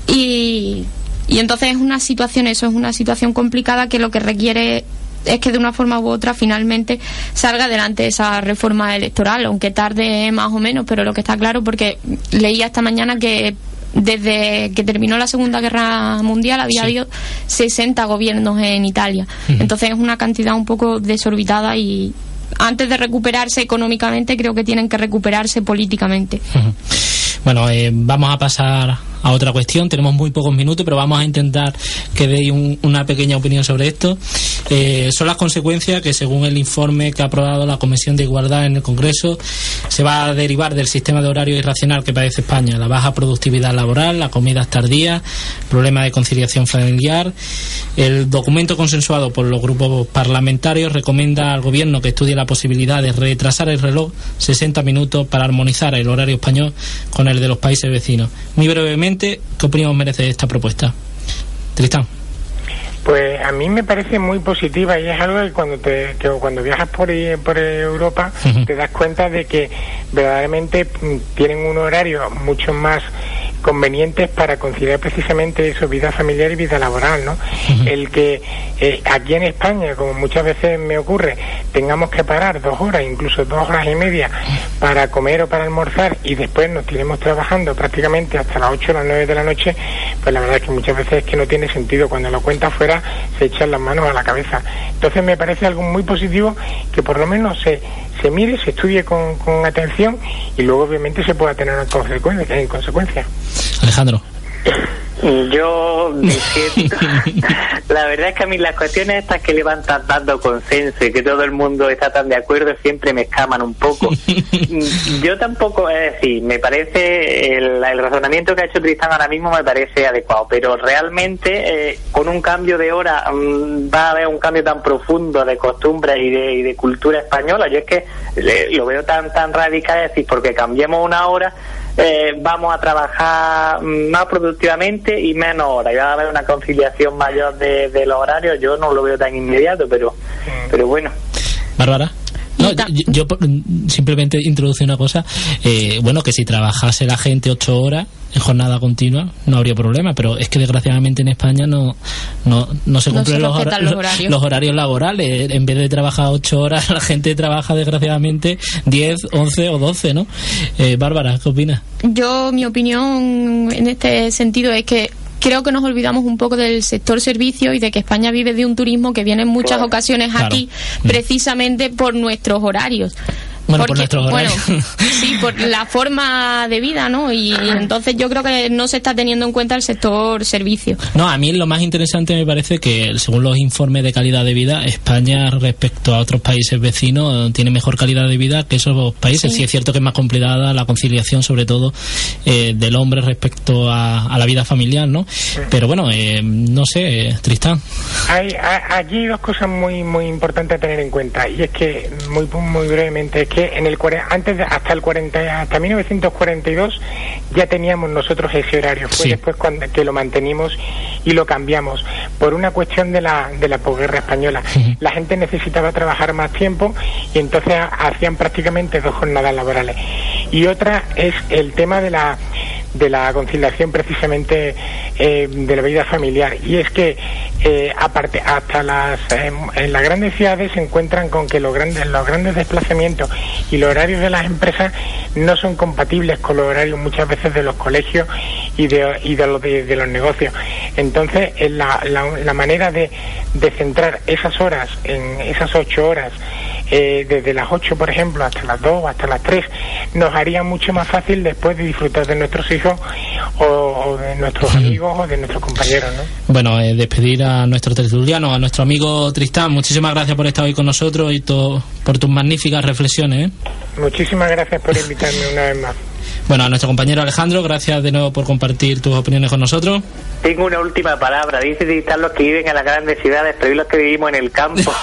Y, y entonces es una situación, eso es una situación complicada que lo que requiere es que de una forma u otra finalmente salga adelante esa reforma electoral, aunque tarde más o menos, pero lo que está claro, porque leía esta mañana que desde que terminó la Segunda Guerra Mundial había Sí. habido 60 gobiernos en Italia. Entonces es una cantidad un poco desorbitada y antes de recuperarse económicamente creo que tienen que recuperarse políticamente. Bueno, eh, vamos a pasar a otra cuestión. Tenemos muy pocos minutos, pero vamos a intentar que deis un- una pequeña opinión sobre esto. Eh, son las consecuencias que, según el informe que ha aprobado la Comisión de Igualdad en el Congreso, se va a derivar del sistema de horario irracional que padece España. La baja productividad laboral, la comida tardía, problemas de conciliación familiar. El documento consensuado por los grupos parlamentarios recomienda al Gobierno que estudie la posibilidad de retrasar el reloj 60 minutos para armonizar el horario español con el de los países vecinos. Muy brevemente, ¿qué opinión merece esta propuesta? Tristán. Pues a mí me parece muy positiva y es algo que cuando te que cuando viajas por i- por Europa te das cuenta de que verdaderamente mm, tienen un horario mucho más convenientes para conciliar precisamente eso, vida familiar y vida laboral, ¿no? El que eh, aquí en España, como muchas veces me ocurre, tengamos que parar dos horas, incluso dos horas y media para comer o para almorzar y después nos tiremos trabajando prácticamente hasta las 8 o las 9 de la noche, pues la verdad es que muchas veces es que no tiene sentido. Cuando lo cuenta fuera se echan las manos a la cabeza. Entonces me parece algo muy positivo que por lo menos se, se mire, se estudie con, con atención y luego obviamente se pueda tener en consecuencia. En consecuencia. Alejandro. Yo *laughs* *laughs* la verdad es que a mí las cuestiones estas que levantan dando consenso y que todo el mundo está tan de acuerdo siempre me escaman un poco. *laughs* Yo tampoco, es decir, me parece el, el razonamiento que ha hecho Tristán ahora mismo me parece adecuado, pero realmente eh, con un cambio de hora mm, va a haber un cambio tan profundo de costumbres y de, y de cultura española. Yo es que le- lo veo tan tan radical, es decir, porque cambiemos una hora eh, vamos a trabajar mm, más productivamente y menos horas. Y va a haber una conciliación mayor de, de los horarios. Yo no lo veo tan inmediato, pero, pero bueno. Bárbara. No, yo, yo simplemente introduce una cosa. eh, bueno, que si trabajase la gente ocho horas en jornada continua no habría problema, pero es que desgraciadamente en España no no, no se No cumplen se los, los horarios. los horarios laborales. En vez de trabajar ocho horas, *laughs* la gente trabaja desgraciadamente 10, 11 o 12, ¿no? Eh, Bárbara, ¿qué opinas? Yo, mi opinión en este sentido es que creo que nos olvidamos un poco del sector servicio y de que España vive de un turismo que viene en muchas ocasiones Claro. aquí precisamente por nuestros horarios. Bueno, por nuestros bueno, *laughs* sí, por la forma de vida, ¿no? Y, entonces yo creo que no se está teniendo en cuenta el sector servicio. No, a mí lo más interesante me parece que, según los informes de calidad de vida, España respecto a otros países vecinos tiene mejor calidad de vida que esos países. Sí. Sí, es cierto que es más complicada la conciliación, sobre todo eh, del hombre respecto a, a la vida familiar, ¿no? Pero bueno, eh, no sé, eh, Tristán. Hay, ha- aquí hay dos cosas muy muy importantes a tener en cuenta y es que muy muy brevemente es que en el antes hasta el 40 hasta 1942 ya teníamos nosotros ese horario. Fue Sí. después cuando que lo mantenimos y lo cambiamos. Por una cuestión de la de la posguerra española. La gente necesitaba trabajar más tiempo y entonces ha- hacían prácticamente dos jornadas laborales. Y otra es el tema de la de la conciliación precisamente eh, de la vida familiar. Y es que eh, aparte hasta las eh, en las grandes ciudades se encuentran con que los grandes los grandes desplazamientos y los horarios de las empresas no son compatibles con los horarios muchas veces de los colegios y de, y de, los, de, los negocios. Entonces la, la, la manera de, de centrar esas horas en esas ocho horas eh, desde las 8, por ejemplo, hasta las 2, hasta las 3, nos haría mucho más fácil después de disfrutar de nuestros hijos o, o de nuestros amigos o de nuestros compañeros, ¿no? Bueno, eh, despedir a nuestro tertuliano, a nuestro amigo Tristán. Muchísimas gracias por estar hoy con nosotros y por tus magníficas reflexiones. ¿eh? Muchísimas gracias por invitarme una vez más. Bueno, a nuestro compañero Alejandro, gracias de nuevo por compartir tus opiniones con nosotros. Tengo una última palabra. Dice que están los que viven en las grandes ciudades, pero y los que vivimos en el campo.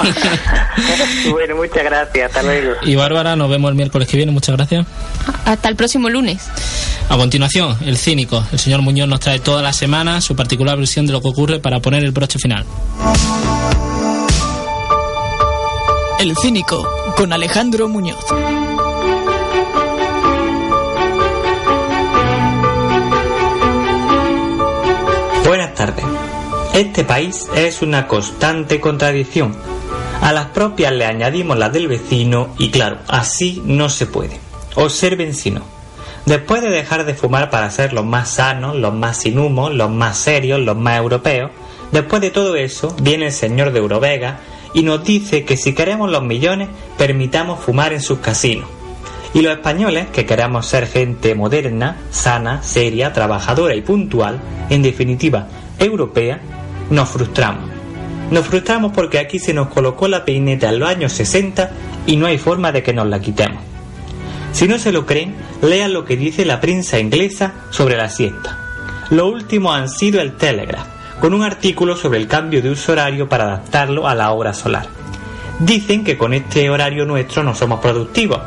*laughs* *laughs* bueno, muchas gracias. Hasta luego. Y Bárbara, nos vemos el miércoles que viene. Muchas gracias. Hasta el próximo lunes. A continuación, el cínico. El señor Muñoz nos trae toda la semana su particular versión de lo que ocurre para poner el broche final. El cínico con Alejandro Muñoz. Este país es una constante contradicción. A las propias le añadimos las del vecino y claro, así no se puede. Observen si no. Después de dejar de fumar para ser los más sanos, los más sin humo, los más serios, los más europeos, después de todo eso viene el señor de Eurovega y nos dice que si queremos los millones, permitamos fumar en sus casinos. Y los españoles, que queramos ser gente moderna, sana, seria, trabajadora y puntual, en definitiva, europea, nos frustramos. Nos frustramos porque aquí se nos colocó la peineta en los años 60 y no hay forma de que nos la quitemos. Si no se lo creen, lean lo que dice la prensa inglesa sobre la siesta. Lo último han sido el Telegraph, con un artículo sobre el cambio de uso horario para adaptarlo a la hora solar. Dicen que con este horario nuestro no somos productivos.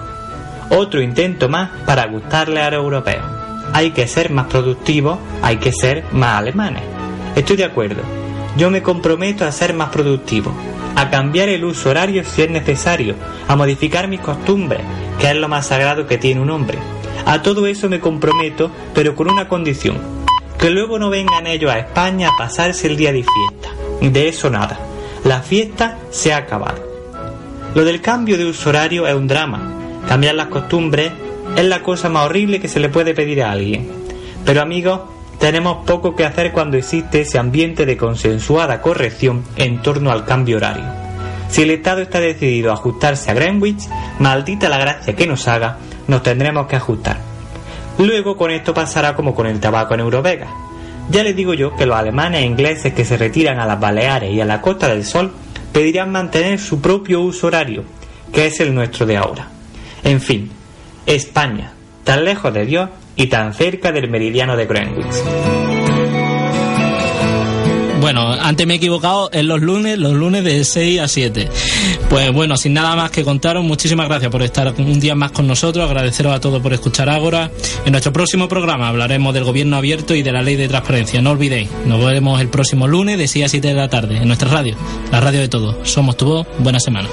Otro intento más para gustarle a los europeos. Hay que ser más productivos, hay que ser más alemanes. Estoy de acuerdo. Yo me comprometo a ser más productivo, a cambiar el uso horario si es necesario, a modificar mis costumbres, que es lo más sagrado que tiene un hombre. A todo eso me comprometo, pero con una condición, que luego no vengan ellos a España a pasarse el día de fiesta. De eso nada. La fiesta se ha acabado. Lo del cambio de uso horario es un drama. Cambiar las costumbres es la cosa más horrible que se le puede pedir a alguien. Pero amigos, tenemos poco que hacer cuando existe ese ambiente de consensuada corrección en torno al cambio horario. Si el Estado está decidido a ajustarse a Greenwich, maldita la gracia que nos haga, nos tendremos que ajustar. Luego con esto pasará como con el tabaco en Eurovegas. Ya les digo yo que los alemanes e ingleses que se retiran a las Baleares y a la Costa del Sol pedirán mantener su propio uso horario, que es el nuestro de ahora. En fin, España, tan lejos de Dios y tan cerca del meridiano de Greenwich. Bueno, antes me he equivocado, en los lunes, los lunes de 6 a 7. Pues bueno, sin nada más que contaros, muchísimas gracias por estar un día más con nosotros, agradeceros a todos por escuchar Ágora. En nuestro próximo programa hablaremos del gobierno abierto y de la ley de transparencia, no olvidéis, nos veremos el próximo lunes de 6 a 7 de la tarde en nuestra radio, la radio de todos. Somos tu voz, buena semana.